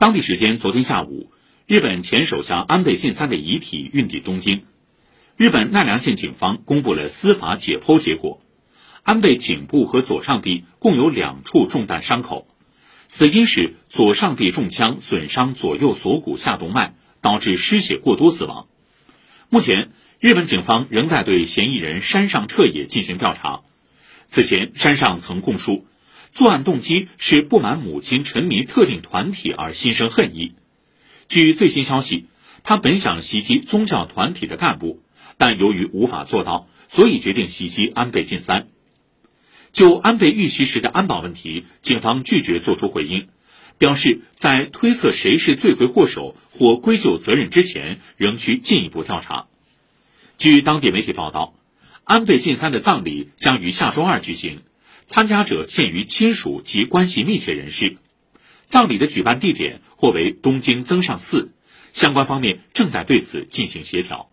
当地时间昨天下午，日本前首相安倍晋三的遗体运抵东京。日本奈良县警方公布了司法解剖结果，安倍颈部和左上臂共有两处中弹伤口，死因是左上臂中枪损伤左右锁骨下动脉，导致失血过多死亡。目前，日本警方仍在对嫌疑人山上彻也进行调查。此前，山上曾供述，作案动机是不满母亲沉迷特定团体而心生恨意。据最新消息，他本想袭击宗教团体的干部，但由于无法做到，所以决定袭击安倍晋三。就安倍遇袭时的安保问题，警方拒绝作出回应，表示在推测谁是罪魁祸首或归咎责任之前，仍需进一步调查。据当地媒体报道。安倍晋三的葬礼将于下周二举行，参加者限于亲属及关系密切人士。葬礼的举办地点或为东京增上寺，相关方面正在对此进行协调。